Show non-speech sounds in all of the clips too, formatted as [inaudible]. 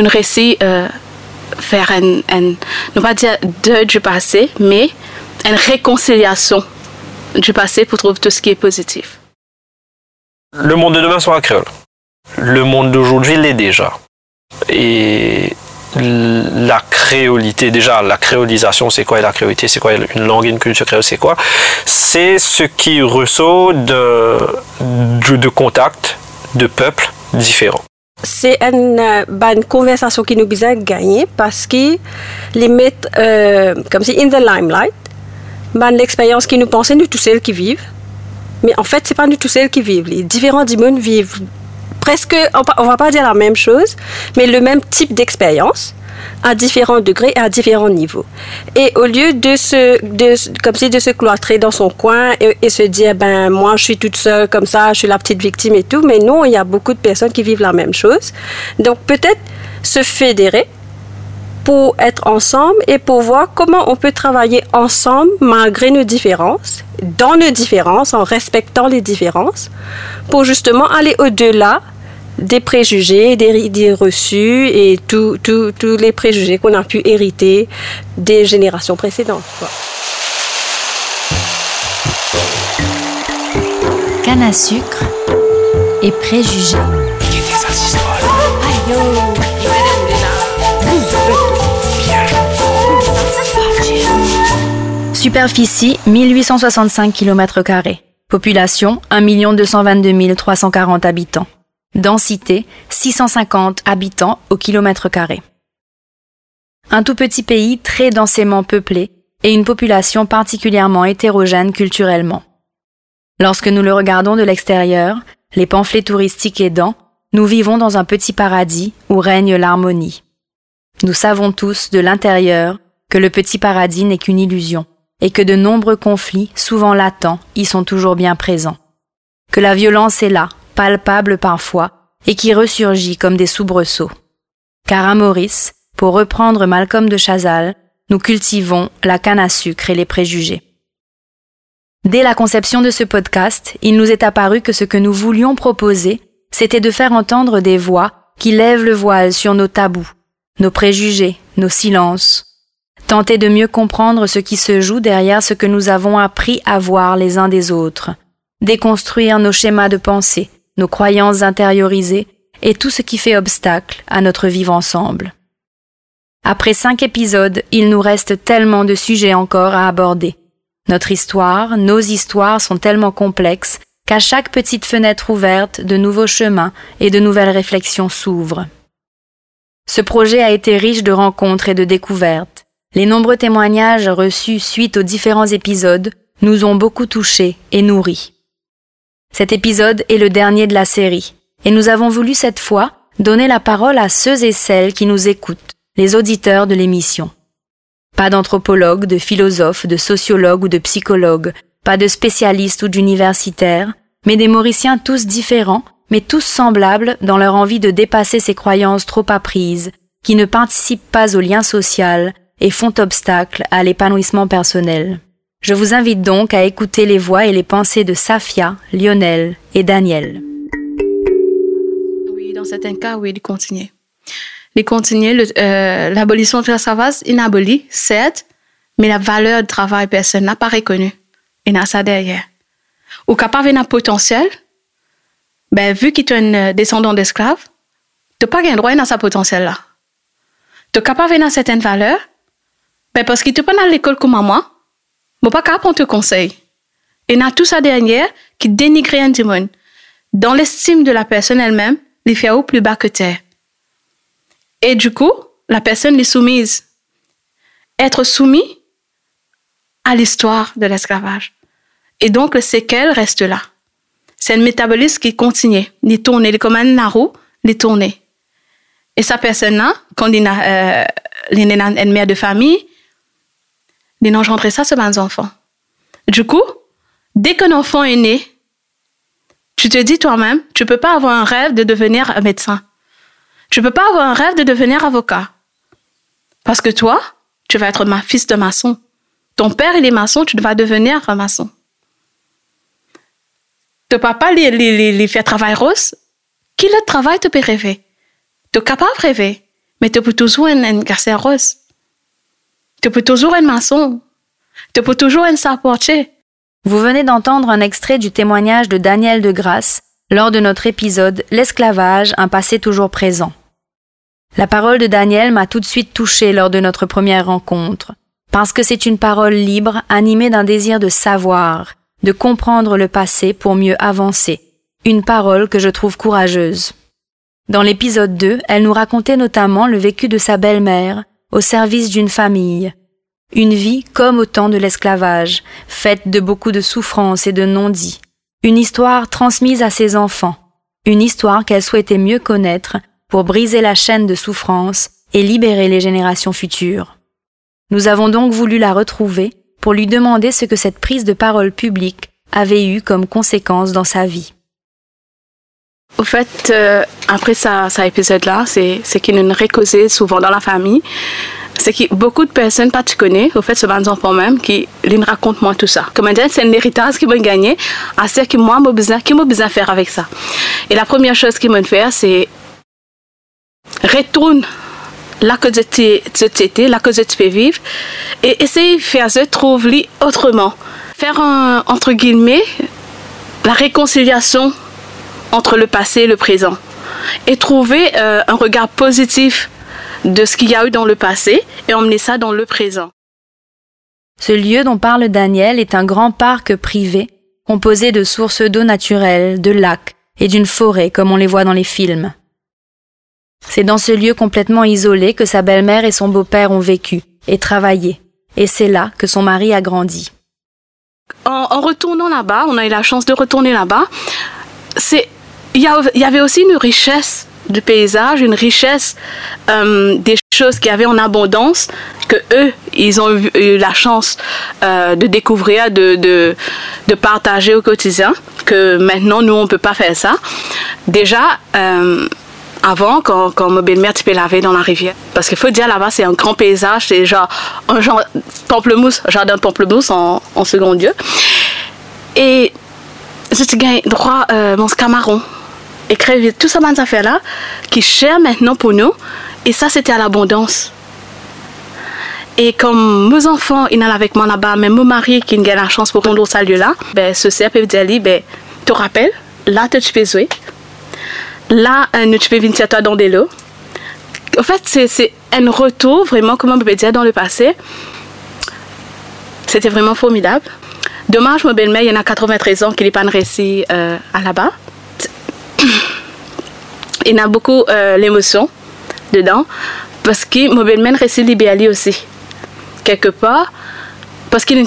nous réussi euh, faire un, un, ne pas dire deuil du passé, mais une réconciliation du passé pour trouver tout ce qui est positif. Le monde de demain sera créole. Le monde d'aujourd'hui l'est déjà. Et la créolité, déjà la créolisation, c'est quoi? Et la créolité, c'est quoi? Une langue, une culture créole, c'est quoi? C'est ce qui ressort de, de, contact de peuples différents. C'est une, euh, bah, une, conversation qui nous besoin gagner parce qu'ils mettent euh, comme si in the limelight. Bah, l'expérience qui nous pensait de tous celles qui vivent. Mais en fait, c'est pas du tout celles qui vivent. Les différents démons vivent presque, on va pas dire la même chose, mais le même type d'expérience à différents degrés et à différents niveaux. Et au lieu de se, comme si de se cloîtrer dans son coin et, se dire, ben, moi, je suis toute seule comme ça, je suis la petite victime et tout, mais non, il y a beaucoup de personnes qui vivent la même chose. Donc, peut-être se fédérer pour être ensemble et pour voir comment on peut travailler ensemble malgré nos différences, dans nos différences, en respectant les différences, pour justement aller au-delà des préjugés, des idées reçues et tous les préjugés qu'on a pu hériter des générations précédentes. Canne à sucre et préjugés. Superficie 1865 km. Population 1 222 340 habitants. Densité 650 habitants au kilomètre carré. Un tout petit pays très densément peuplé et une population particulièrement hétérogène culturellement. Lorsque nous le regardons de l'extérieur, les pamphlets touristiques aidant, nous vivons dans un petit paradis où règne l'harmonie. Nous savons tous de l'intérieur que le petit paradis n'est qu'une illusion et que de nombreux conflits, souvent latents, y sont toujours bien présents. Que la violence est là, palpable parfois, et qui ressurgit comme des soubresauts. Car à Maurice, pour reprendre Malcolm de Chazal, nous cultivons la canne à sucre et les préjugés. Dès la conception de ce podcast, il nous est apparu que ce que nous voulions proposer, c'était de faire entendre des voix qui lèvent le voile sur nos tabous, nos préjugés, nos silences, tenter de mieux comprendre ce qui se joue derrière ce que nous avons appris à voir les uns des autres, déconstruire nos schémas de pensée, nos croyances intériorisées et tout ce qui fait obstacle à notre vivre ensemble. Après cinq épisodes, il nous reste tellement de sujets encore à aborder. Notre histoire, nos histoires sont tellement complexes qu'à chaque petite fenêtre ouverte, de nouveaux chemins et de nouvelles réflexions s'ouvrent. Ce projet a été riche de rencontres et de découvertes. Les nombreux témoignages reçus suite aux différents épisodes nous ont beaucoup touchés et nourris. Cet épisode est le dernier de la série, et nous avons voulu cette fois donner la parole à ceux et celles qui nous écoutent, les auditeurs de l'émission. Pas d'anthropologues, de philosophes, de sociologues ou de psychologues, pas de spécialistes ou d'universitaires, mais des Mauriciens tous différents, mais tous semblables dans leur envie de dépasser ces croyances trop apprises, qui ne participent pas au lien social et font obstacle à l'épanouissement personnel. Je vous invite donc à écouter les voix et les pensées de Safia, Lionel et Daniel. Oui, dans certains cas, oui, il continue. Il continue, euh, l'abolition de l'esclavage, il abolit, certes, mais la valeur du travail personne n'a pas reconnu. Il a ça derrière. Ou capable d'un potentiel, ben, vu qu'il est un euh, descendant d'esclaves, tu n'as pas un droit à ce potentiel-là. Tu es capable d'une certaine valeur, ben, parce qu'il tu pas dans l'école comme moi, Bon, pas qu'à prendre conseil. Et a tout ça dernière qui dénigre un démon. Dans l'estime de la personne elle-même, les fait au plus bas que terre. Et du coup, la personne est soumise. Être soumis à l'histoire de l'esclavage. Et donc, le séquel reste là. C'est un métabolisme qui continue. Il tourne, il est comme un roue, il tourne. Et sa personne-là, quand il a, euh, une mère de famille, d'engendrer ça sur mes enfants. Du coup, dès qu'un enfant est né, tu te dis toi-même, tu peux pas avoir un rêve de devenir médecin. Tu peux pas avoir un rêve de devenir avocat. Parce que toi, tu vas être ma fils de maçon. Ton père, il est maçon, tu vas devenir un maçon. Ton papa, il, fait travail rose. Qui le travail te peut rêver? Tu es capable de rêver. mais tu peux toujours être un garçon rose. Tu peux toujours être maçon. Tu peux toujours être. Vous venez d'entendre un extrait du témoignage de Daniel de Grasse lors de notre épisode L'esclavage, un passé toujours présent. La parole de Daniel m'a tout de suite touchée lors de notre première rencontre, parce que c'est une parole libre, animée d'un désir de savoir, de comprendre le passé pour mieux avancer, une parole que je trouve courageuse. Dans l'épisode 2, elle nous racontait notamment le vécu de sa belle-mère, au service d'une famille, une vie comme au temps de l'esclavage, faite de beaucoup de souffrances et de non-dits. Une histoire transmise à ses enfants. Une histoire qu'elle souhaitait mieux connaître pour briser la chaîne de souffrance et libérer les générations futures. Nous avons donc voulu la retrouver pour lui demander ce que cette prise de parole publique avait eu comme conséquence dans sa vie. Au fait, euh, après ça, ça épisode-là, c'est, c'est qu'il nous causé souvent dans la famille c'est que beaucoup de personnes pas tu connais, au fait, ce sont des enfants même qui les racontent moi tout ça. Comme dit, c'est un héritage qui m'a gagné, à ce que moi, j'ai besoin, qui m'a besoin faire avec ça. Et la première chose qu'ils m'ont faire, c'est retourne là que tu étais, là que tu peux vivre, et essayer de faire ça, trouver autrement. Faire entre guillemets, la réconciliation entre le passé et le présent. Et trouver euh, un regard positif de ce qu'il y a eu dans le passé et emmener ça dans le présent. Ce lieu dont parle Daniel est un grand parc privé composé de sources d'eau naturelles, de lacs et d'une forêt comme on les voit dans les films. C'est dans ce lieu complètement isolé que sa belle-mère et son beau-père ont vécu et travaillé, et c'est là que son mari a grandi. En, retournant là-bas, on a eu la chance de retourner là-bas, c'est il y, avait aussi une richesse du paysage, une richesse euh, des choses qui avaient en abondance que eux, ils ont eu, la chance euh, de découvrir, de, de, de, partager au quotidien, que maintenant, nous, on ne peut pas faire ça. Déjà, euh, avant, quand, quand ma belle-mère, tu peux laver dans la rivière. Parce qu'il faut dire, là-bas, c'est un grand paysage, c'est genre un genre pamplemousse, jardin de pamplemousse en, en second lieu. Et je gagne droit mon camaron écrire tout ça dans affaires-là, qui cher maintenant pour nous. Et ça, c'était à l'abondance. Et comme mes enfants, ils sont avec moi là-bas, même mon mari qui a la chance pour rendre ce lieu-là, ben, ce cerf peut dire, ben, te rappelles, là, tu peux jouer. Là, tu peux venir toi dans des lots. En fait, c'est un retour, vraiment, comment on peut dire, dans le passé. C'était vraiment formidable. Dommage, ma belle-mère, il y en a 93 ans qui n'est pas réussi euh, à là-bas [coughs] il y a beaucoup euh, l'émotion dedans parce que belle-mère réussit libérer aussi quelque part parce qu'il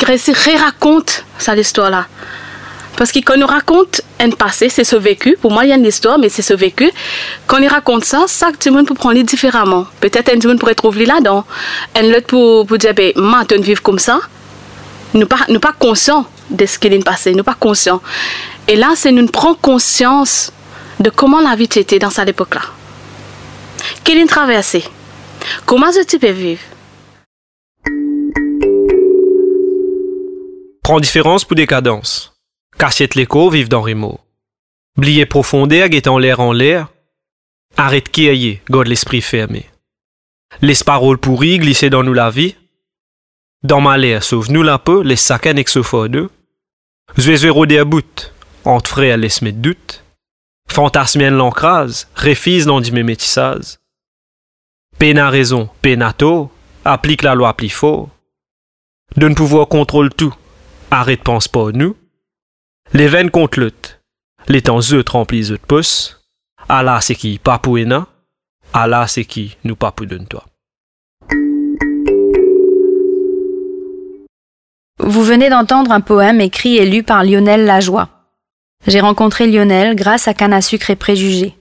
raconte ça l'histoire là. Parce que quand nous raconte un passé c'est ce vécu. Pour moi il y a une histoire mais c'est ce vécu. Quand il raconte ça ça tout le monde peut prendre différemment. Peut-être un monde pourrait trouver là-dedans. Un autre pour, dire ben maintenant vivre comme ça nous pas nous pas conscients de ce qui est passé nous pas conscients. Et là c'est nous prend conscience de comment la vie était dans cette époque-là. Quelle est traversée Comment tu peux vivre Prends différence pour décadence. Cassiette l'écho vive dans Rimo. Blier profondeur guettant l'air en l'air. Arrête qui aille, God l'esprit fermé. Les paroles pourries glisser dans nous la vie. Dans ma l'air, sauve nous la peu, les sacs fort d'eux. Zoué des bout, entre frères laisse mes doutes. Fantasmienne l'encrase, réfise non dit métissase. Peine a raison, penato, applique la loi plus fort. D'un pouvoir contrôle tout, arrête pense pas nous. Les veines contre lutte, les temps eux remplissent de pouce. Allah c'est qui papouena, Allah c'est qui nous papou de toi. Vous venez d'entendre un poème écrit et lu par Lionel Lajoie. J'ai rencontré Lionel grâce à Canne à sucre et préjugés.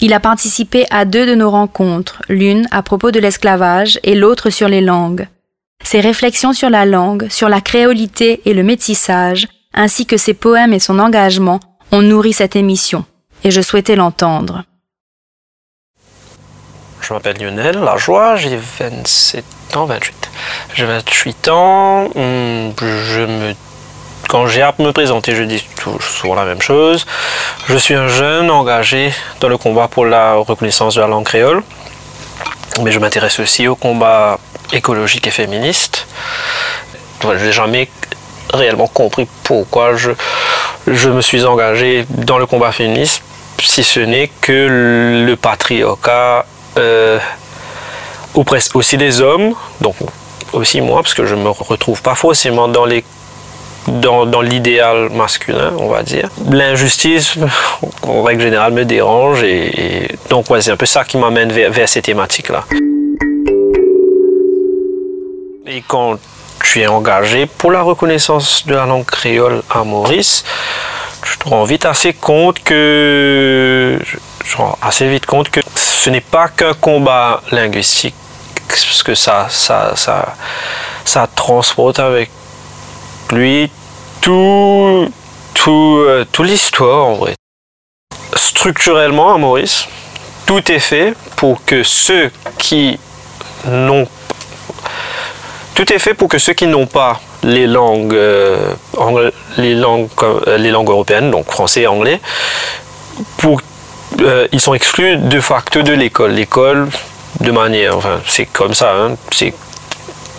Il a participé à deux de nos rencontres, l'une à propos de l'esclavage et l'autre sur les langues. Ses réflexions sur la langue, sur la créolité et le métissage, ainsi que ses poèmes et son engagement ont nourri cette émission, et je souhaitais l'entendre. Je m'appelle Lionel Lajoie, j'ai 27 ans, 28. J'ai 28 ans, je me quand j'ai à me présenter, je dis toujours la même chose. Je suis un jeune engagé dans le combat pour la reconnaissance de la langue créole. mais je m'intéresse aussi au combat écologique et féministe. Je n'ai jamais réellement compris pourquoi je, me suis engagé dans le combat féministe, si ce n'est que le patriarcat euh, oppresse aussi les hommes, donc aussi moi, parce que je ne me retrouve pas forcément dans les dans, l'idéal masculin, on va dire. L'injustice, en règle générale, me dérange et, donc c'est un peu ça qui m'amène vers, ces thématiques-là. Et quand tu es engagé pour la reconnaissance de la langue créole à Maurice, je te rends vite assez compte que je rends assez vite compte que ce n'est pas qu'un combat linguistique, parce que ça, ça, ça, ça transporte avec lui tout, tout, euh, tout l'histoire en vrai. Structurellement à Maurice, tout est fait pour que ceux qui n'ont tout est fait pour que ceux qui n'ont pas les langues, euh, les, langues euh, les langues européennes, donc français et anglais, ils sont exclus de facto de l'école. L'école, de manière, enfin, c'est comme ça, hein, c'est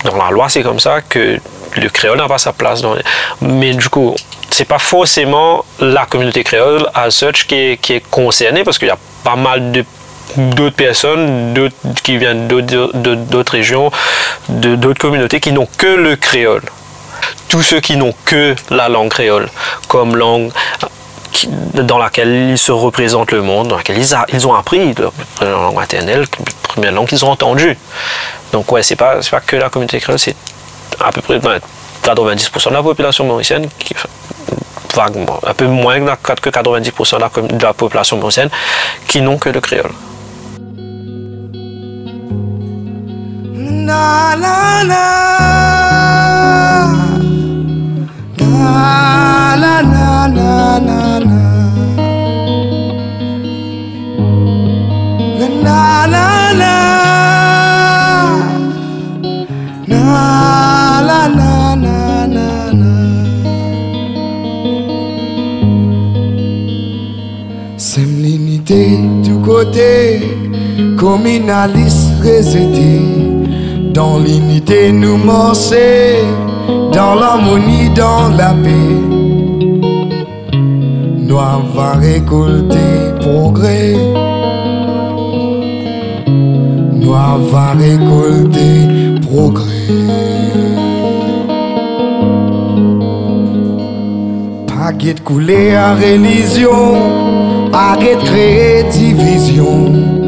dans la loi, c'est comme ça que le créole n'a pas sa place. Dans Mais du coup, c'est pas forcément la communauté créole à such qui est, concernée parce qu'il y a pas mal d'autres personnes qui viennent d'autres régions, d'autres communautés qui n'ont que le créole. Tous ceux qui n'ont que la langue créole comme langue dans laquelle ils se représentent le monde, dans laquelle ils, ils ont appris leur langue maternelle, la première langue qu'ils ont entendue. Donc ouais, c'est pas, pas que la communauté créole, c'est à peu près 90% de la population mauricienne, qui, vaguement, un peu moins que 90% de la, la population mauricienne, qui n'ont que le créole. Dans l'unité nous morcer, dans l'harmonie, dans la paix. Noir va récolter progrès. Noir va récolter progrès. Paquet couler à religion Arrête créer division.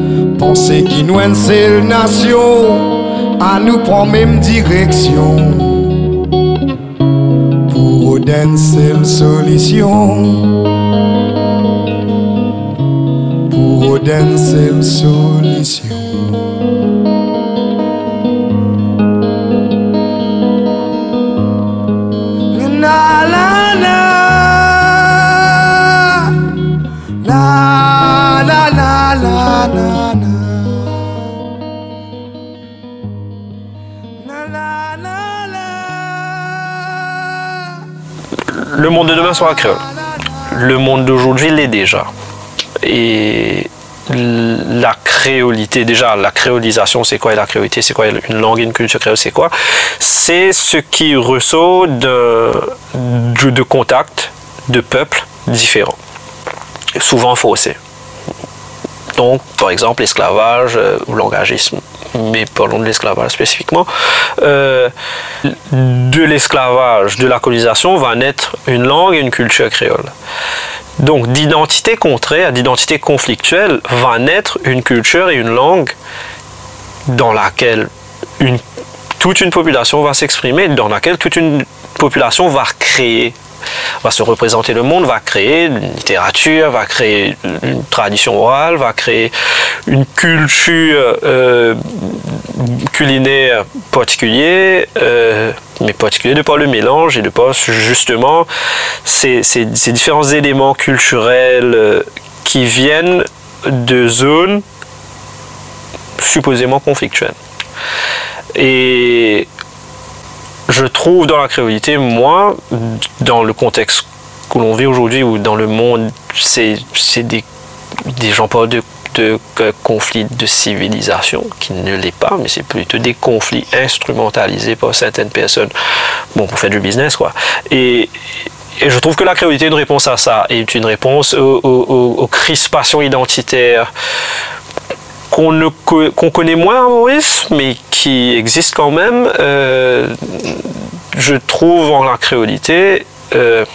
Penser qui nous une seule nation, à nous prendre même direction. Pour une seule solution. Pour une seule solution. De sera créole. Le monde d'aujourd'hui l'est déjà. Et la créolité, déjà, la créolisation, c'est quoi et la créolité, c'est quoi une langue une culture créole, c'est quoi? C'est ce qui ressort de, de contact de peuples différents, souvent faussés. Donc, par exemple, l'esclavage euh, ou l'engagisme, mais parlons de l'esclavage spécifiquement. Euh, de l'esclavage, de la colonisation, va naître une langue et une culture créole. Donc, d'identité contraire, d'identité conflictuelle, va naître une culture et une langue dans laquelle toute une population va s'exprimer, dans laquelle toute une population va créer va se représenter le monde, va créer une littérature, va créer une tradition orale, va créer une culture euh, culinaire particulière, euh, mais particulier de par le mélange et de par justement ces, différents éléments culturels euh, qui viennent de zones supposément conflictuelles. Et je trouve dans la créolité, moi, dans le contexte que l'on vit aujourd'hui ou dans le monde, c'est des, des gens parlent de conflits de civilisation, qui ne l'est pas, mais c'est plutôt des conflits instrumentalisés par certaines personnes, bon, pour faire du business, quoi. Et, et je trouve que la créolité est une réponse à ça, est une réponse aux, crispations identitaires qu'on connaît moins à Maurice, mais qui existent quand même. Euh, je trouve en la créolité euh,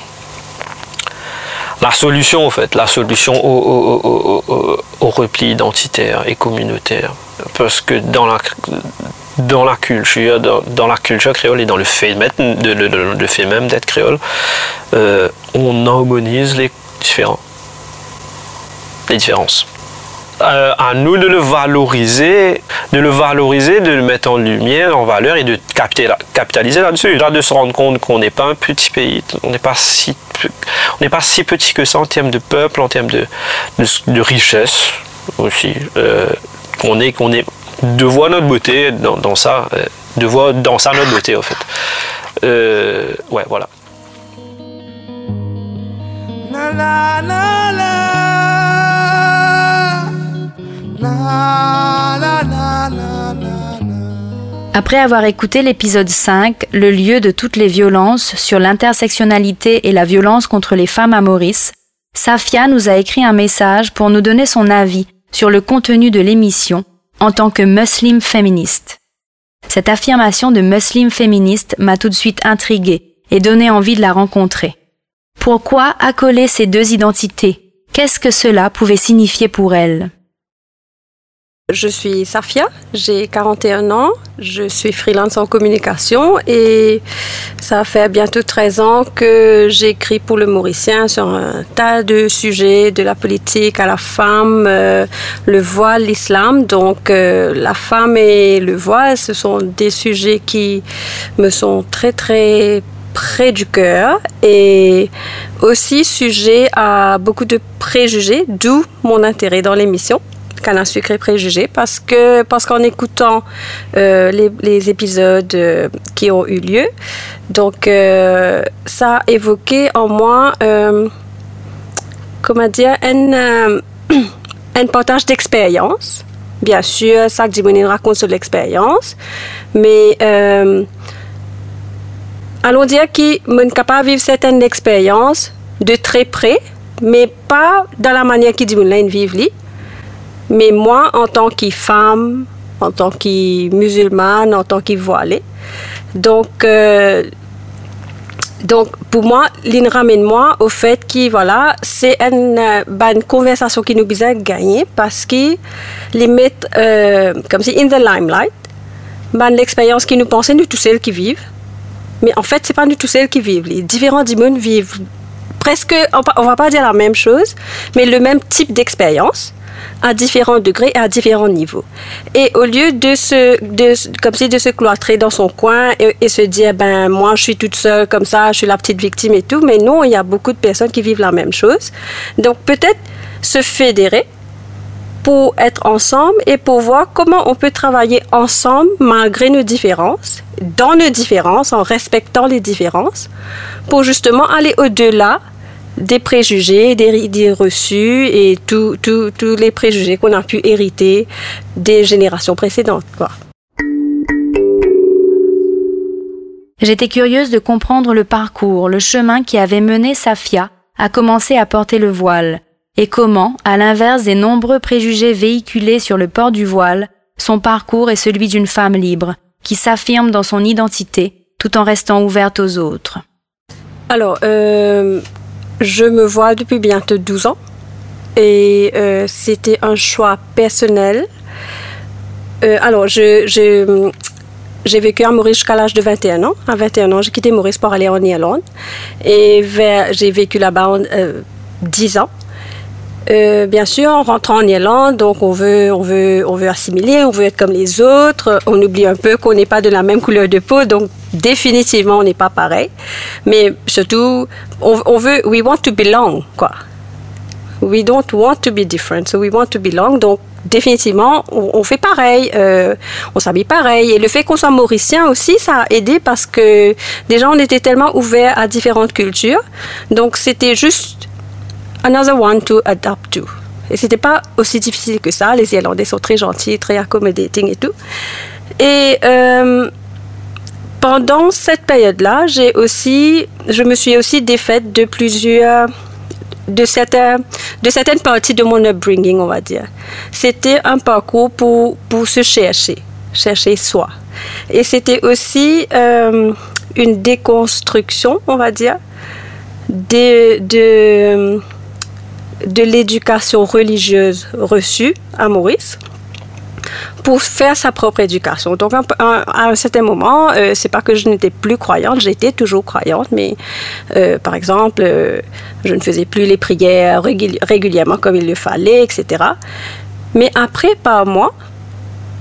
la solution en fait, la solution au, repli identitaire et communautaire. Parce que dans la, culture, dans, la culture créole et dans le fait, de, le, fait même d'être créole, euh, on harmonise les différents, les différences. Euh, à nous de le valoriser, de le valoriser, de le mettre en lumière, en valeur et de capitaliser là-dessus. Là, de se rendre compte qu'on n'est pas un petit pays, on n'est pas si, on n'est pas si petit que ça en termes de peuple, en termes de, richesse aussi. Euh, qu'on est, qu'on est, de voir notre beauté dans, ça, euh, de voir dans ça notre beauté en fait. Euh, ouais, voilà. Après avoir écouté l'épisode 5, Le lieu de toutes les violences sur l'intersectionnalité et la violence contre les femmes à Maurice, Safia nous a écrit un message pour nous donner son avis sur le contenu de l'émission en tant que muslim féministe. Cette affirmation de muslim féministe m'a tout de suite intriguée et donné envie de la rencontrer. Pourquoi accoler ces deux identités? Qu'est-ce que cela pouvait signifier pour elle? Je suis Safia, j'ai 41 ans, je suis freelance en communication et ça fait bientôt 13 ans que j'écris pour le Mauricien sur un tas de sujets, de la politique à la femme, euh, le voile, l'islam. Donc euh, la femme et le voile, ce sont des sujets qui me sont très très près du cœur et aussi sujet à beaucoup de préjugés, d'où mon intérêt dans l'émission un Sucré Préjugé parce que parce qu'en écoutant euh, les, épisodes euh, qui ont eu lieu, donc euh, ça a évoqué en moi, comment dire, un, [clears throat] un partage d'expérience. Bien sûr, ça que raconte sur l'expérience, mais allons dire qu'il est capable de vivre certaines expériences de très près, mais pas dans la manière qu'il dit vivre mais moi, en tant que femme, en tant que musulmane, en tant que voilée, donc, euh, donc pour moi, il ramène moi au fait que voilà, c'est une, euh, une, conversation qui nous besoin gagner parce que les mettent euh, comme si in the limelight, ben, l'expérience qui nous pensait nous tous celles qui vivent. Mais en fait, c'est pas nous tous celles qui vivent. Les différents dimons vivent presque, on va pas dire la même chose, mais le même type d'expérience à différents degrés et à différents niveaux. Et au lieu de se, de, comme si de se cloîtrer dans son coin et, se dire, ben, moi, je suis toute seule comme ça, je suis la petite victime et tout, mais non, il y a beaucoup de personnes qui vivent la même chose. Donc, peut-être se fédérer pour être ensemble et pour voir comment on peut travailler ensemble malgré nos différences, dans nos différences, en respectant les différences, pour justement aller au-delà des préjugés, des idées reçues et tous les préjugés qu'on a pu hériter des générations précédentes. J'étais curieuse de comprendre le parcours, le chemin qui avait mené Safia à commencer à porter le voile, et comment, à l'inverse des nombreux préjugés véhiculés sur le port du voile, son parcours est celui d'une femme libre, qui s'affirme dans son identité tout en restant ouverte aux autres. Alors, euh, je me vois depuis bientôt 12 ans et euh, c'était un choix personnel. Euh, alors, je, j'ai vécu à Maurice jusqu'à l'âge de 21 ans. À 21 ans, j'ai quitté Maurice pour aller en Irlande et j'ai vécu là-bas 10 euh, ans. Euh, bien sûr, en rentrant en Irlande, donc on veut, on veut, on veut assimiler, on veut être comme les autres. On oublie un peu qu'on n'est pas de la même couleur de peau, donc définitivement on n'est pas pareil. Mais surtout, on, veut, we want to belong, quoi. We don't want to be different, so we want to belong. Donc définitivement, on, fait pareil, euh, on s'habille pareil. Et le fait qu'on soit mauricien aussi, ça a aidé parce que déjà on était tellement ouverts à différentes cultures. Donc c'était juste another one to adapt to. Et c'était pas aussi difficile que ça. Les Irlandais sont très gentils, très accommodating et tout. Et euh, pendant cette période-là, j'ai aussi, je me suis aussi défaite de plusieurs de, certaines, de certaines parties de mon upbringing, on va dire. C'était un parcours pour, pour se chercher, chercher soi. Et c'était aussi euh, une déconstruction, on va dire, de, de, de l'éducation religieuse reçue à Maurice pour faire sa propre éducation. Donc, à un certain moment, euh, c'est pas que je n'étais plus croyante, j'étais toujours croyante, mais euh, par exemple, euh, je ne faisais plus les prières régulièrement comme il le fallait, etc. Mais après, par moi,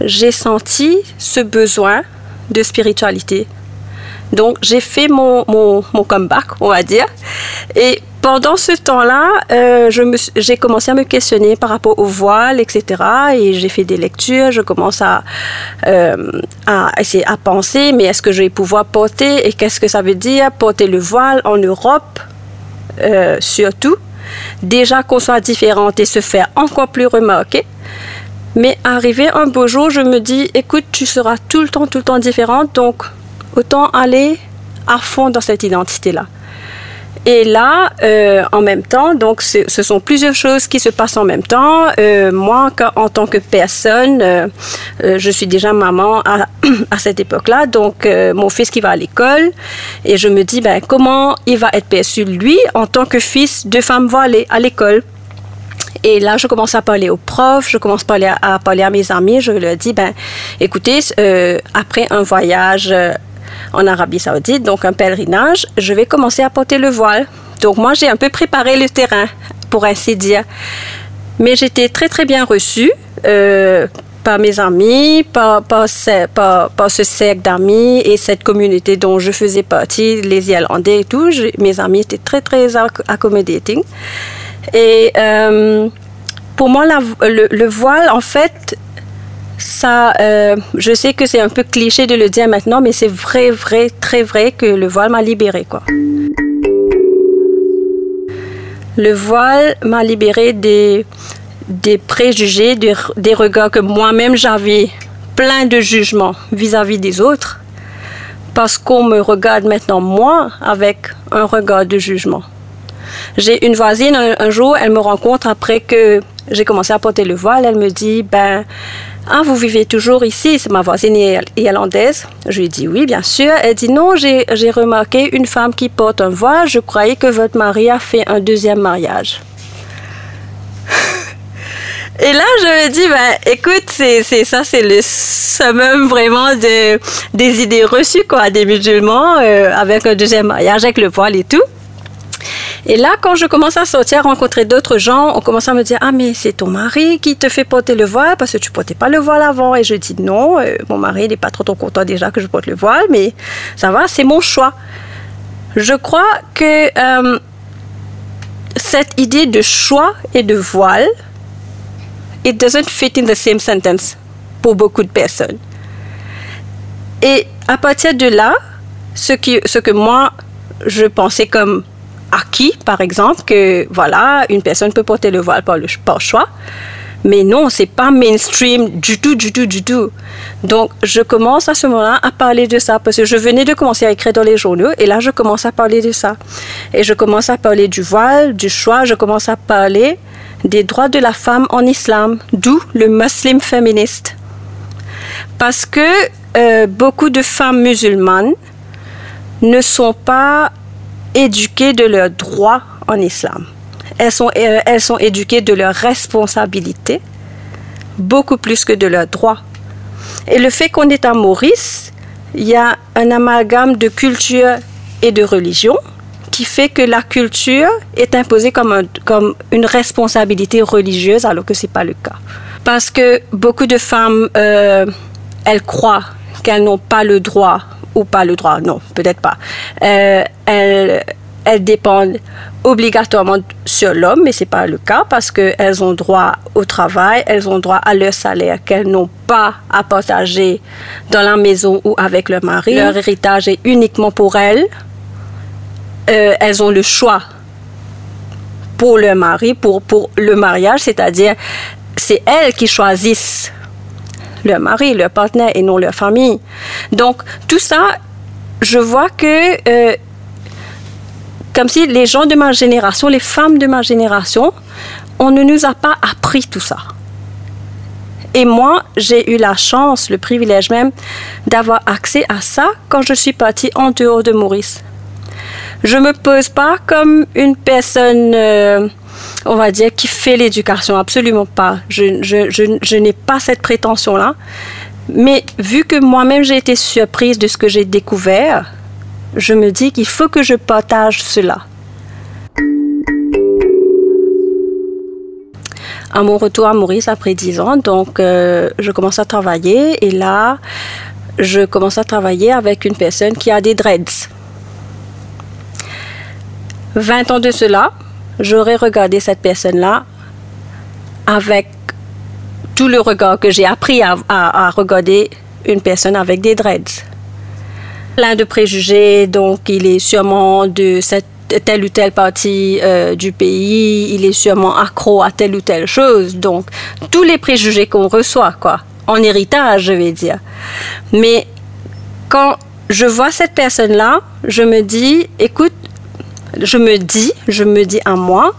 j'ai senti ce besoin de spiritualité. Donc, j'ai fait mon, mon, mon, comeback, on va dire. Et pendant ce temps-là, euh, j'ai commencé à me questionner par rapport au voile, etc. Et j'ai fait des lectures. Je commence à, euh, à essayer à penser, mais est-ce que je vais pouvoir porter et qu'est-ce que ça veut dire porter le voile en Europe, euh, surtout? Déjà qu'on soit différente et se faire encore plus remarquer. Mais arrivé un beau jour, je me dis, écoute, tu seras tout le temps, tout le temps différente, donc autant aller à fond dans cette identité-là. Et là, euh, en même temps, donc ce sont plusieurs choses qui se passent en même temps. Euh, moi, en tant que personne, euh, je suis déjà maman à, [clears throat] cette époque-là, donc mon fils qui va à l'école, et je me dis, ben, comment il va être perçu, lui, en tant que fils de femme voilée à l'école. Et là, je commence à parler aux profs, je commence à parler à, parler à mes amis. Je leur dis, ben, écoutez, après un voyage en Arabie Saoudite, donc un pèlerinage, je vais commencer à porter le voile. Donc moi, j'ai un peu préparé le terrain, pour ainsi dire. Mais j'étais très très bien reçue euh, par mes amis, par, par, ce, cercle d'amis et cette communauté dont je faisais partie, les Irlandais et tout. mes amis étaient très très accommodating. Et euh, pour moi, le, voile, en fait, ça, euh, je sais que c'est un peu cliché de le dire maintenant, mais c'est vrai, vrai, très vrai que le voile m'a libérée, quoi. Le voile m'a libérée des, des préjugés, des, des regards que moi-même j'avais plein de jugements vis-à-vis des autres, parce qu'on me regarde maintenant moi avec un regard de jugement. J'ai une voisine un jour, elle me rencontre après que j'ai commencé à porter le voile, elle me dit, ben, ah, vous vivez toujours ici C'est ma voisine irlandaise. Je lui dis oui, bien sûr. Elle dit non, j'ai remarqué une femme qui porte un voile. Je croyais que votre mari a fait un deuxième mariage. Et là, je me dis, ben, écoute, c'est, ça, c'est le summum vraiment de, des idées reçues, quoi, des musulmans, euh, avec un deuxième mariage, avec le voile et tout. Et là, quand je commence à sortir, à rencontrer d'autres gens, on commence à me dire Ah, mais c'est ton mari qui te fait porter le voile parce que tu portais pas le voile avant. Et je dis Non, euh, mon mari n'est pas trop, trop content déjà que je porte le voile, mais ça va, c'est mon choix. Je crois que euh, cette idée de choix et de voile, it doesn't fit in the same sentence pour beaucoup de personnes. Et à partir de là, ce, qui, ce que moi, je pensais comme acquis, par exemple, que voilà, une personne peut porter le voile par, le, choix. Mais non, c'est pas mainstream du tout, du tout, du tout. Donc, je commence à ce moment-là à parler de ça parce que je venais de commencer à écrire dans les journaux et là, je commence à parler de ça. Et je commence à parler du voile, du choix, je commence à parler des droits de la femme en islam, d'où le muslim féministe. Parce que euh, beaucoup de femmes musulmanes ne sont pas éduquées de leurs droits en islam. Elles sont, euh, elles sont éduquées de leurs responsabilités, beaucoup plus que de leurs droits. Et le fait qu'on est à Maurice, il y a un amalgame de culture et de religion qui fait que la culture est imposée comme, comme une responsabilité religieuse alors que ce n'est pas le cas. Parce que beaucoup de femmes, euh, elles croient qu'elles n'ont pas le droit ou pas le droit, non, peut-être pas. Euh, elles, elles dépendent obligatoirement sur l'homme, mais ce n'est pas le cas parce qu'elles ont droit au travail, elles ont droit à leur salaire qu'elles n'ont pas à partager dans la maison ou avec leur mari. Leur héritage est uniquement pour elles. Euh, elles ont le choix pour le mari, pour, pour le mariage, c'est-à-dire c'est elles qui choisissent le mari, le partenaire et non leur famille. Donc tout ça, je vois que euh, comme si les gens de ma génération, les femmes de ma génération, on ne nous a pas appris tout ça. Et moi, j'ai eu la chance, le privilège même, d'avoir accès à ça quand je suis partie en dehors de Maurice. Je me pose pas comme une personne, euh, on va dire, qui fait l'éducation. Absolument pas. Je n'ai pas cette prétention-là. Mais vu que moi-même j'ai été surprise de ce que j'ai découvert, je me dis qu'il faut que je partage cela. À mon retour à Maurice après 10 ans, donc euh, je commence à travailler et là, je commence à travailler avec une personne qui a des dreads. 20 ans de cela, j'aurais regardé cette personne-là avec tout le regard que j'ai appris à, regarder une personne avec des dreads plein de préjugés, donc il est sûrement de telle ou telle partie euh, du pays, il est sûrement accro à telle ou telle chose. Donc, tous les préjugés qu'on reçoit, quoi, en héritage, je vais dire. Mais quand je vois cette personne-là, je me dis, écoute, je me dis, je me dis à moi,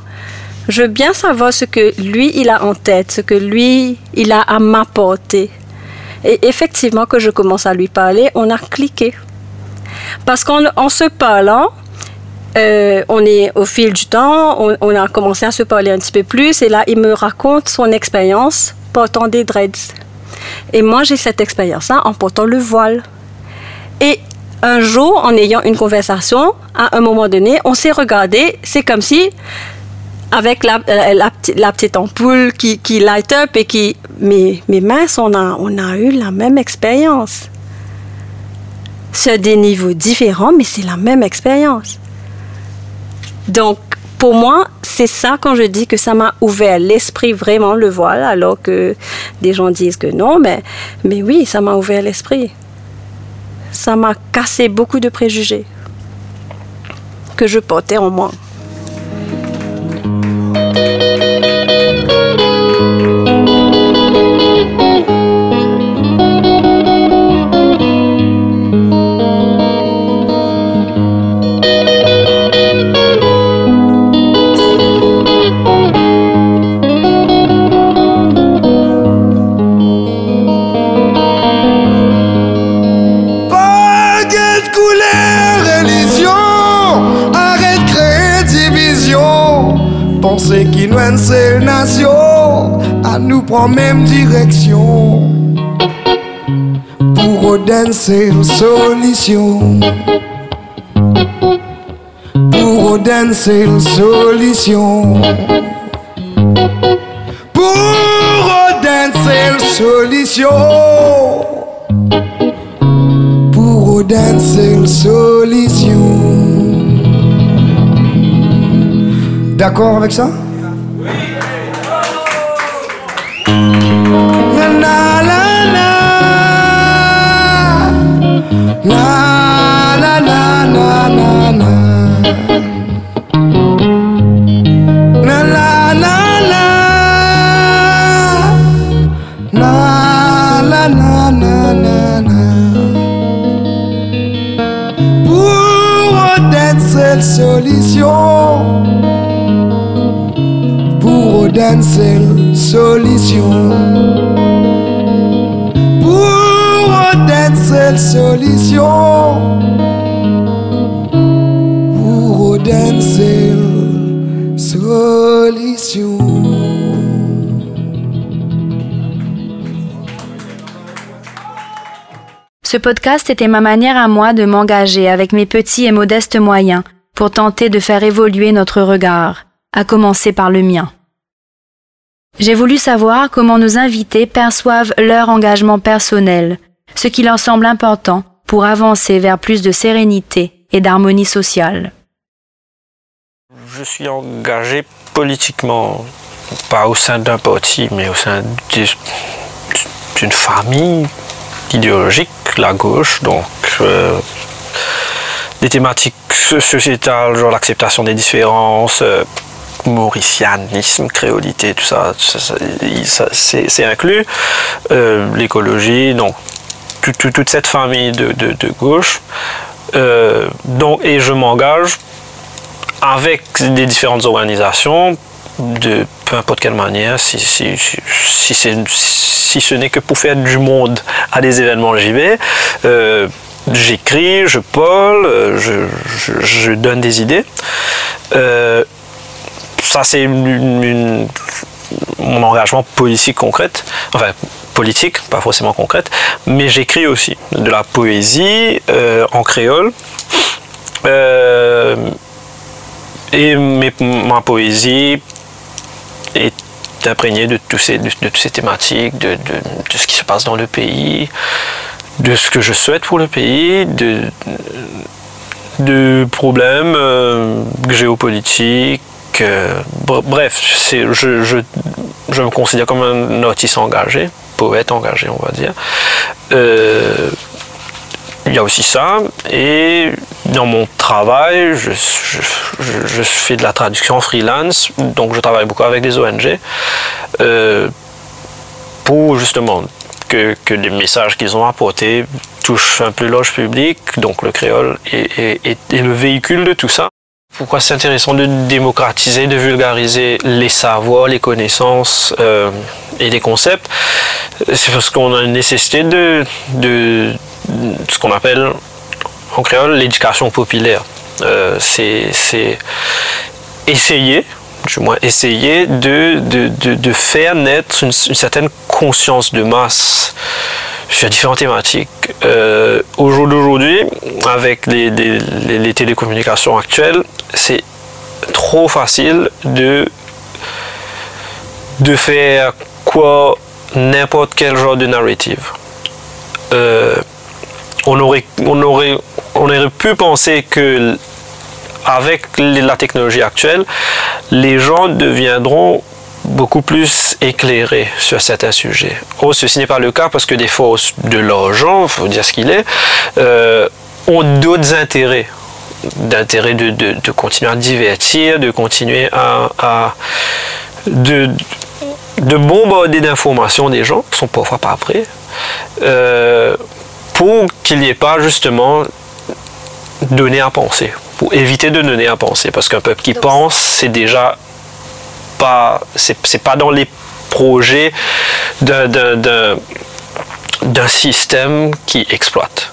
je veux bien savoir ce que lui, il a en tête, ce que lui, il a à m'apporter. Et effectivement, que je commence à lui parler, on a cliqué. Parce qu'en en se parlant, euh, on est au fil du temps, on, a commencé à se parler un petit peu plus et là, il me raconte son expérience portant des dreads. Et moi, j'ai cette expérience-là en portant le voile. Et un jour, en ayant une conversation, à un moment donné, on s'est regardé, c'est comme si, avec la, petite ampoule qui, qui light up et qui... Mais mince, on a, on a eu la même expérience sur des niveaux différents, mais c'est la même expérience. Donc, pour moi, c'est ça quand je dis que ça m'a ouvert l'esprit vraiment le voile, alors que des gens disent que non, mais, mais oui, ça m'a ouvert l'esprit. Ça m'a cassé beaucoup de préjugés que je portais en moi. Seule nation à nous prendre même direction. Pour Odin, c'est une solution. Pour Odin, c'est une solution. Pour Odin, c'est une solution. Pour Odin, c'est une solution. D'accord avec ça? Pour une seule solution. Pour une seule solution. Pour une seule solution. Ce podcast était ma manière à moi de m'engager avec mes petits et modestes moyens pour tenter de faire évoluer notre regard, à commencer par le mien. J'ai voulu savoir comment nos invités perçoivent leur engagement personnel, ce qui leur semble important pour avancer vers plus de sérénité et d'harmonie sociale. Je suis engagé politiquement, pas au sein d'un parti, mais au sein d'une famille idéologique, la gauche, donc euh, des thématiques sociétales, genre l'acceptation des différences, euh, créolité, tout ça, c'est inclus. Euh, l'écologie, donc toute cette famille de, gauche. Euh, donc, et je m'engage avec des différentes organisations de peu importe quelle manière, si, si, si, si ce n'est que pour faire du monde à des événements, j'y vais. Euh, j'écris, je parle, je, je, donne des idées. Euh, ça, c'est mon engagement politique concrète. Enfin, politique, pas forcément concrète. Mais j'écris aussi de la poésie euh, en créole. et ma poésie est imprégné de, tous ces, de, toutes ces thématiques, de, ce qui se passe dans le pays, de ce que je souhaite pour le pays, de, problèmes euh, géopolitiques. Euh, bref, je, me considère comme un artiste engagé, poète engagé, on va dire. Euh, il y a aussi ça. Et dans mon travail, je, fais de la traduction freelance, donc je travaille beaucoup avec des ONG pour justement que, les messages qu'ils ont apportés touchent un peu l'âge public, donc le créole est, le véhicule de tout ça. Pourquoi c'est intéressant de démocratiser, de vulgariser les savoirs, les connaissances euh, et les concepts? C'est parce qu'on a une nécessité de, de, ce qu'on appelle en créole l'éducation populaire. Euh, c'est essayer, du moins essayer de, de, faire naître une, certaine conscience de masse sur différentes thématiques. Euh, au jour d'aujourd'hui, avec les, les, télécommunications actuelles, c'est trop facile de, de faire quoi n'importe quel genre de narrative. Euh, on aurait, on aurait, on aurait pu penser que avec la technologie actuelle, les gens deviendront beaucoup plus éclairés sur certains sujets. Oh, ceci n'est pas le cas parce que des fois, de l'argent, il faut dire ce qu'il est, euh, ont d'autres intérêts d'intérêt de, continuer à divertir, de continuer à, de, de bombarder d'informations des gens, qui sont parfois pas prêts. Euh, pour qu'il n'y ait pas justement donné à penser, pour éviter de donner à penser, parce qu'un peuple qui pense, c'est déjà pas, c'est pas dans les projets d'un système qui exploite.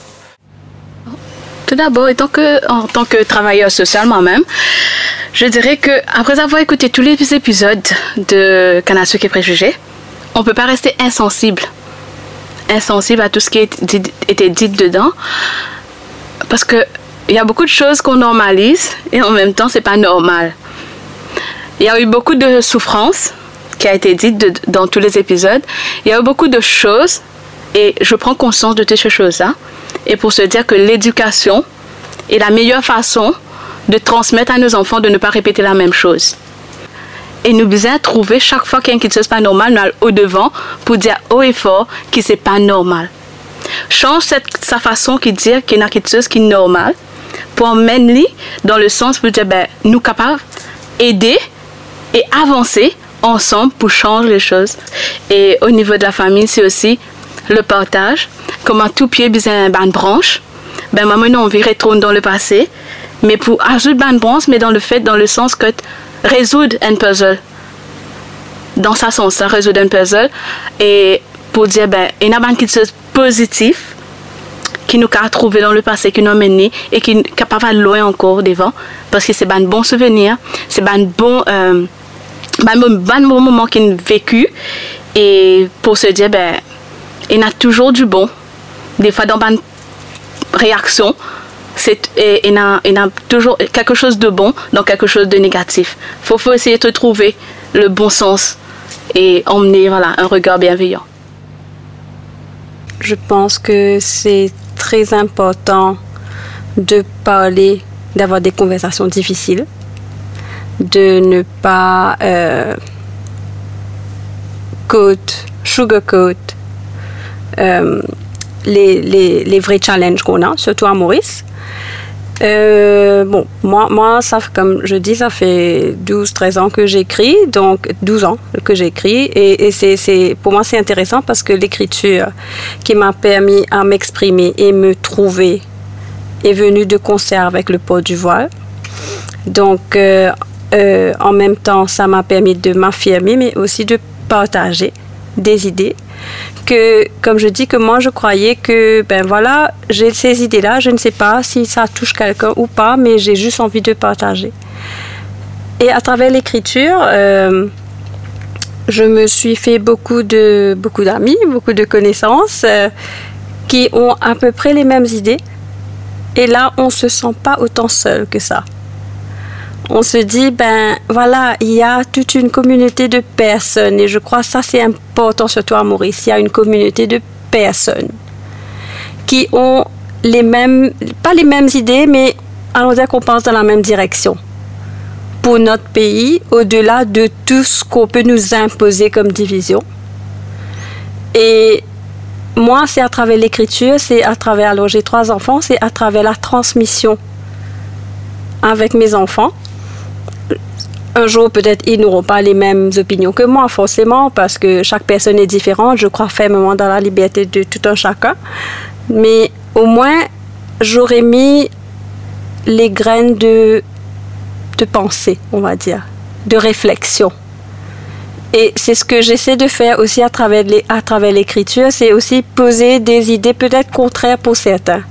Tout d'abord, que, en tant que travailleur social moi-même, je dirais que après avoir écouté tous les épisodes de Canasuk et Préjugés, on ne peut pas rester insensible insensible à tout ce qui a été dit dedans. Parce que il y a beaucoup de choses qu'on normalise et en même temps, c'est pas normal. Il y a eu beaucoup de souffrances qui a été dite dans tous les épisodes. Il y a eu beaucoup de choses et je prends conscience de toutes ces choses-là. Et pour se dire que l'éducation est la meilleure façon de transmettre à nos enfants de ne pas répéter la même chose et nous besoin trouver chaque fois qu'il y a quelque chose pas normal, nous allons au devant pour dire haut et fort que c'est pas normal. Change sa façon de dire qu'il y a quelque chose qui est normal pour emmener dans le sens pour dire ben, nous capables aider et avancer ensemble pour changer les choses. Et au niveau de la famille, c'est aussi le partage. Comme un tout pied besoin une branche. Ben, moi, on vit retourner dans le passé, mais pour ajouter une branche, mais dans le fait, dans le sens que résoudre un puzzle. Dans sa sens, ça résoudre un puzzle. Et pour dire, ben, il y a quelque chose de positif qui nous a trouvé dans le passé, qui nous a mené et qui est capable de loin encore devant. Parce que c'est un bon souvenir, c'est un bon, euh, bon, bon moment qu'il a vécu. Et pour se dire, ben, il a toujours du bon. Des fois, dans une réaction, c'est il y a, toujours quelque chose de bon dans quelque chose de négatif. Il faut, essayer de trouver le bon sens et emmener voilà, un regard bienveillant. Je pense que c'est très important de parler, d'avoir des conversations difficiles, de ne pas euh, sugarcoat euh, les, les vrais challenges qu'on a, surtout à Maurice Euh, bon, moi, moi, ça, comme je dis, ça fait 12-13 ans que j'écris, donc 12 ans que j'écris. Et, et c'est, pour moi, c'est intéressant parce que l'écriture qui m'a permis à m'exprimer et me trouver est venue de concert avec le port du voile. Donc, euh, euh, en même temps, ça m'a permis de m'affirmer, mais aussi de partager des idées que, comme je dis, que moi, je croyais que, ben voilà, j'ai ces idées-là, je ne sais pas si ça touche quelqu'un ou pas, mais j'ai juste envie de partager. Et à travers l'écriture, euh, je me suis fait beaucoup de beaucoup d'amis, beaucoup de connaissances euh, qui ont à peu près les mêmes idées. Et là, on se sent pas autant seul que ça on se dit, ben voilà, il y a toute une communauté de personnes, et je crois que ça c'est important surtout à Maurice, il y a une communauté de personnes qui ont les mêmes, pas les mêmes idées, mais allons dire qu'on pense dans la même direction. Pour notre pays, au-delà de tout ce qu'on peut nous imposer comme division. Et moi, c'est à travers l'écriture, c'est à travers, alors j'ai trois enfants, c'est à travers la transmission avec mes enfants un jour, peut-être, ils n'auront pas les mêmes opinions que moi, forcément, parce que chaque personne est différente. Je crois fermement dans la liberté de tout un chacun. Mais au moins, j'aurais mis les graines de, de pensée, on va dire, de réflexion. Et c'est ce que j'essaie de faire aussi à travers l'écriture, c'est aussi poser des idées peut-être contraires pour certains.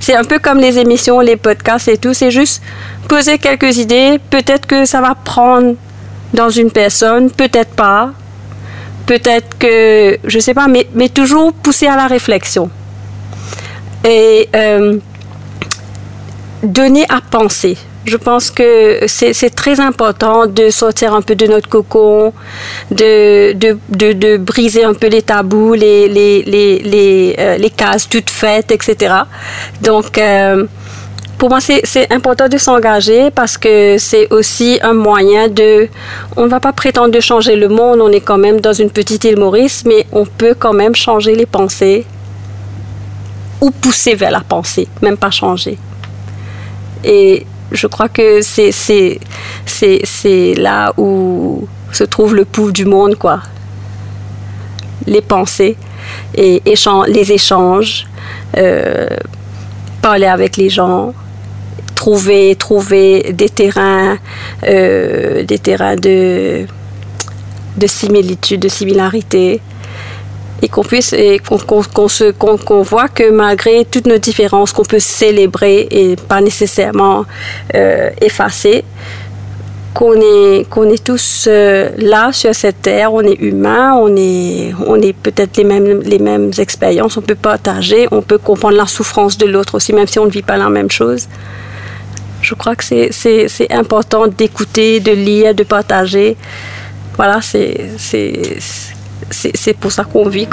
C'est un peu comme les émissions, les podcasts et tout. C'est juste poser quelques idées. Peut-être que ça va prendre dans une personne, peut-être pas. Peut-être que, je sais pas, mais, toujours pousser à la réflexion. Et euh, donner à penser. Je pense que c'est très important de sortir un peu de notre cocon, de, briser un peu les tabous, les, euh, cases toutes faites, etc. Donc, euh, pour moi, c'est important de s'engager parce que c'est aussi un moyen de... On ne va pas prétendre de changer le monde, on est quand même dans une petite île Maurice, mais on peut quand même changer les pensées ou pousser vers la pensée, même pas changer. Et je crois que c'est là où se trouve le pouls du monde, quoi. Les pensées et les échanges, euh, parler avec les gens, trouver, trouver des terrains, euh, des terrains de, de similitude, de similarité. Et qu'on puisse qu'on qu'on voit que malgré toutes nos différences qu'on peut célébrer et pas nécessairement euh, effacer qu'on est qu'on est tous euh, là sur cette terre on est humain on est on est peut-être les mêmes les mêmes expériences on peut partager on peut comprendre la souffrance de l'autre aussi même si on ne vit pas la même chose je crois que c'est important d'écouter de lire de partager voilà c'est pour ça qu'on vit.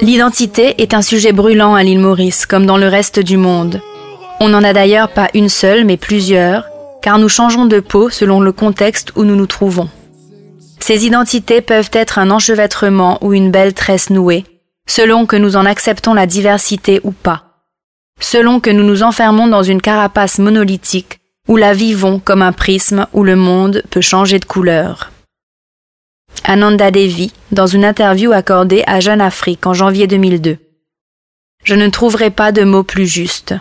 L'identité est un sujet brûlant à l'île Maurice, comme dans le reste du monde. On n'en a d'ailleurs pas une seule, mais plusieurs, car nous changeons de peau selon le contexte où nous nous trouvons. Ces identités peuvent être un enchevêtrement ou une belle tresse nouée, selon que nous en acceptons la diversité ou pas, selon que nous nous enfermons dans une carapace monolithique ou la vivons comme un prisme où le monde peut changer de couleur. Ananda Devi, dans une interview accordée à Jeune Afrique en janvier 2002. Je ne trouverai pas de mots plus justes.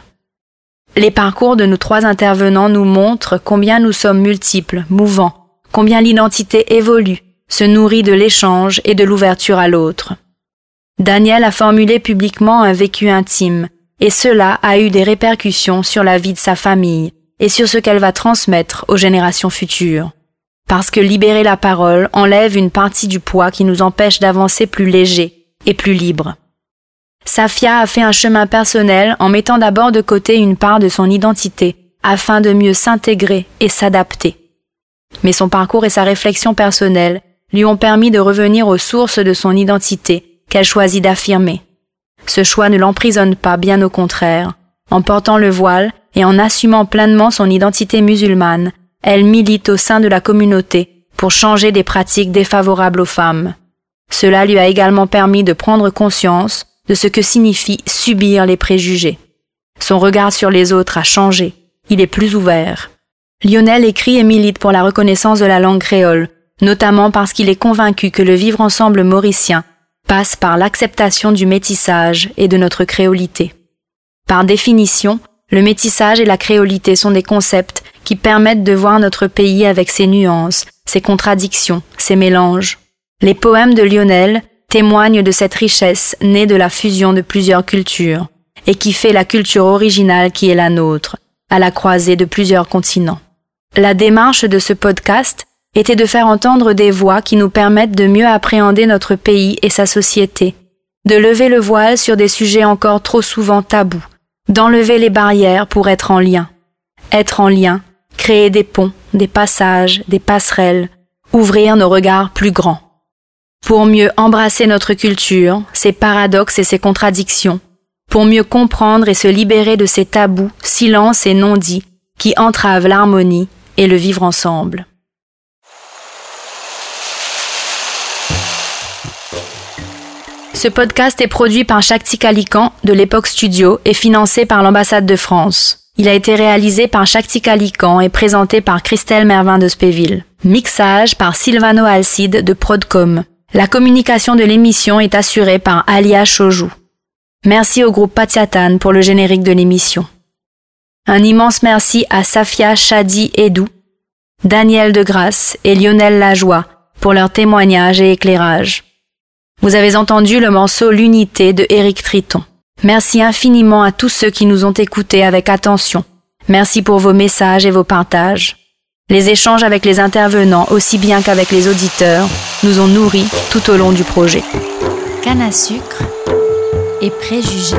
Les parcours de nos trois intervenants nous montrent combien nous sommes multiples, mouvants, combien l'identité évolue, se nourrit de l'échange et de l'ouverture à l'autre. Daniel a formulé publiquement un vécu intime, et cela a eu des répercussions sur la vie de sa famille et sur ce qu'elle va transmettre aux générations futures. Parce que libérer la parole enlève une partie du poids qui nous empêche d'avancer plus léger et plus libre. Safia a fait un chemin personnel en mettant d'abord de côté une part de son identité afin de mieux s'intégrer et s'adapter. Mais son parcours et sa réflexion personnelle lui ont permis de revenir aux sources de son identité qu'elle choisit d'affirmer. Ce choix ne l'emprisonne pas, bien au contraire. En portant le voile et en assumant pleinement son identité musulmane, elle milite au sein de la communauté pour changer des pratiques défavorables aux femmes. Cela lui a également permis de prendre conscience de ce que signifie subir les préjugés. Son regard sur les autres a changé, il est plus ouvert. Lionel écrit et milite pour la reconnaissance de la langue créole, notamment parce qu'il est convaincu que le vivre ensemble mauricien passe par l'acceptation du métissage et de notre créolité. Par définition, le métissage et la créolité sont des concepts qui permettent de voir notre pays avec ses nuances, ses contradictions, ses mélanges. Les poèmes de Lionel témoignent de cette richesse née de la fusion de plusieurs cultures et qui fait la culture originale qui est la nôtre, à la croisée de plusieurs continents. La démarche de ce podcast était de faire entendre des voix qui nous permettent de mieux appréhender notre pays et sa société, de lever le voile sur des sujets encore trop souvent tabous, d'enlever les barrières pour être en lien. Être en lien, créer des ponts, des passages, des passerelles, ouvrir nos regards plus grands. Pour mieux embrasser notre culture, ses paradoxes et ses contradictions, pour mieux comprendre et se libérer de ces tabous, silences et non-dits qui entravent l'harmonie et le vivre ensemble. Ce podcast est produit par Shakti Kalikan de l'Époque Studio et financé par l'ambassade de France. Il a été réalisé par Shakti Kalikan et présenté par Christelle Mervin de Spéville. Mixage par Silvano Alcide de Prodcom. La communication de l'émission est assurée par Alia Chojou. Merci au groupe Patiatan pour le générique de l'émission. Un immense merci à Safia Chadi Edou, Daniel Degrasse et Lionel Lajoie pour leurs témoignages et éclairages. Vous avez entendu le morceau L'unité de Éric Triton. Merci infiniment à tous ceux qui nous ont écoutés avec attention. Merci pour vos messages et vos partages. Les échanges avec les intervenants, aussi bien qu'avec les auditeurs, nous ont nourris tout au long du projet. Canne à sucre et préjugés.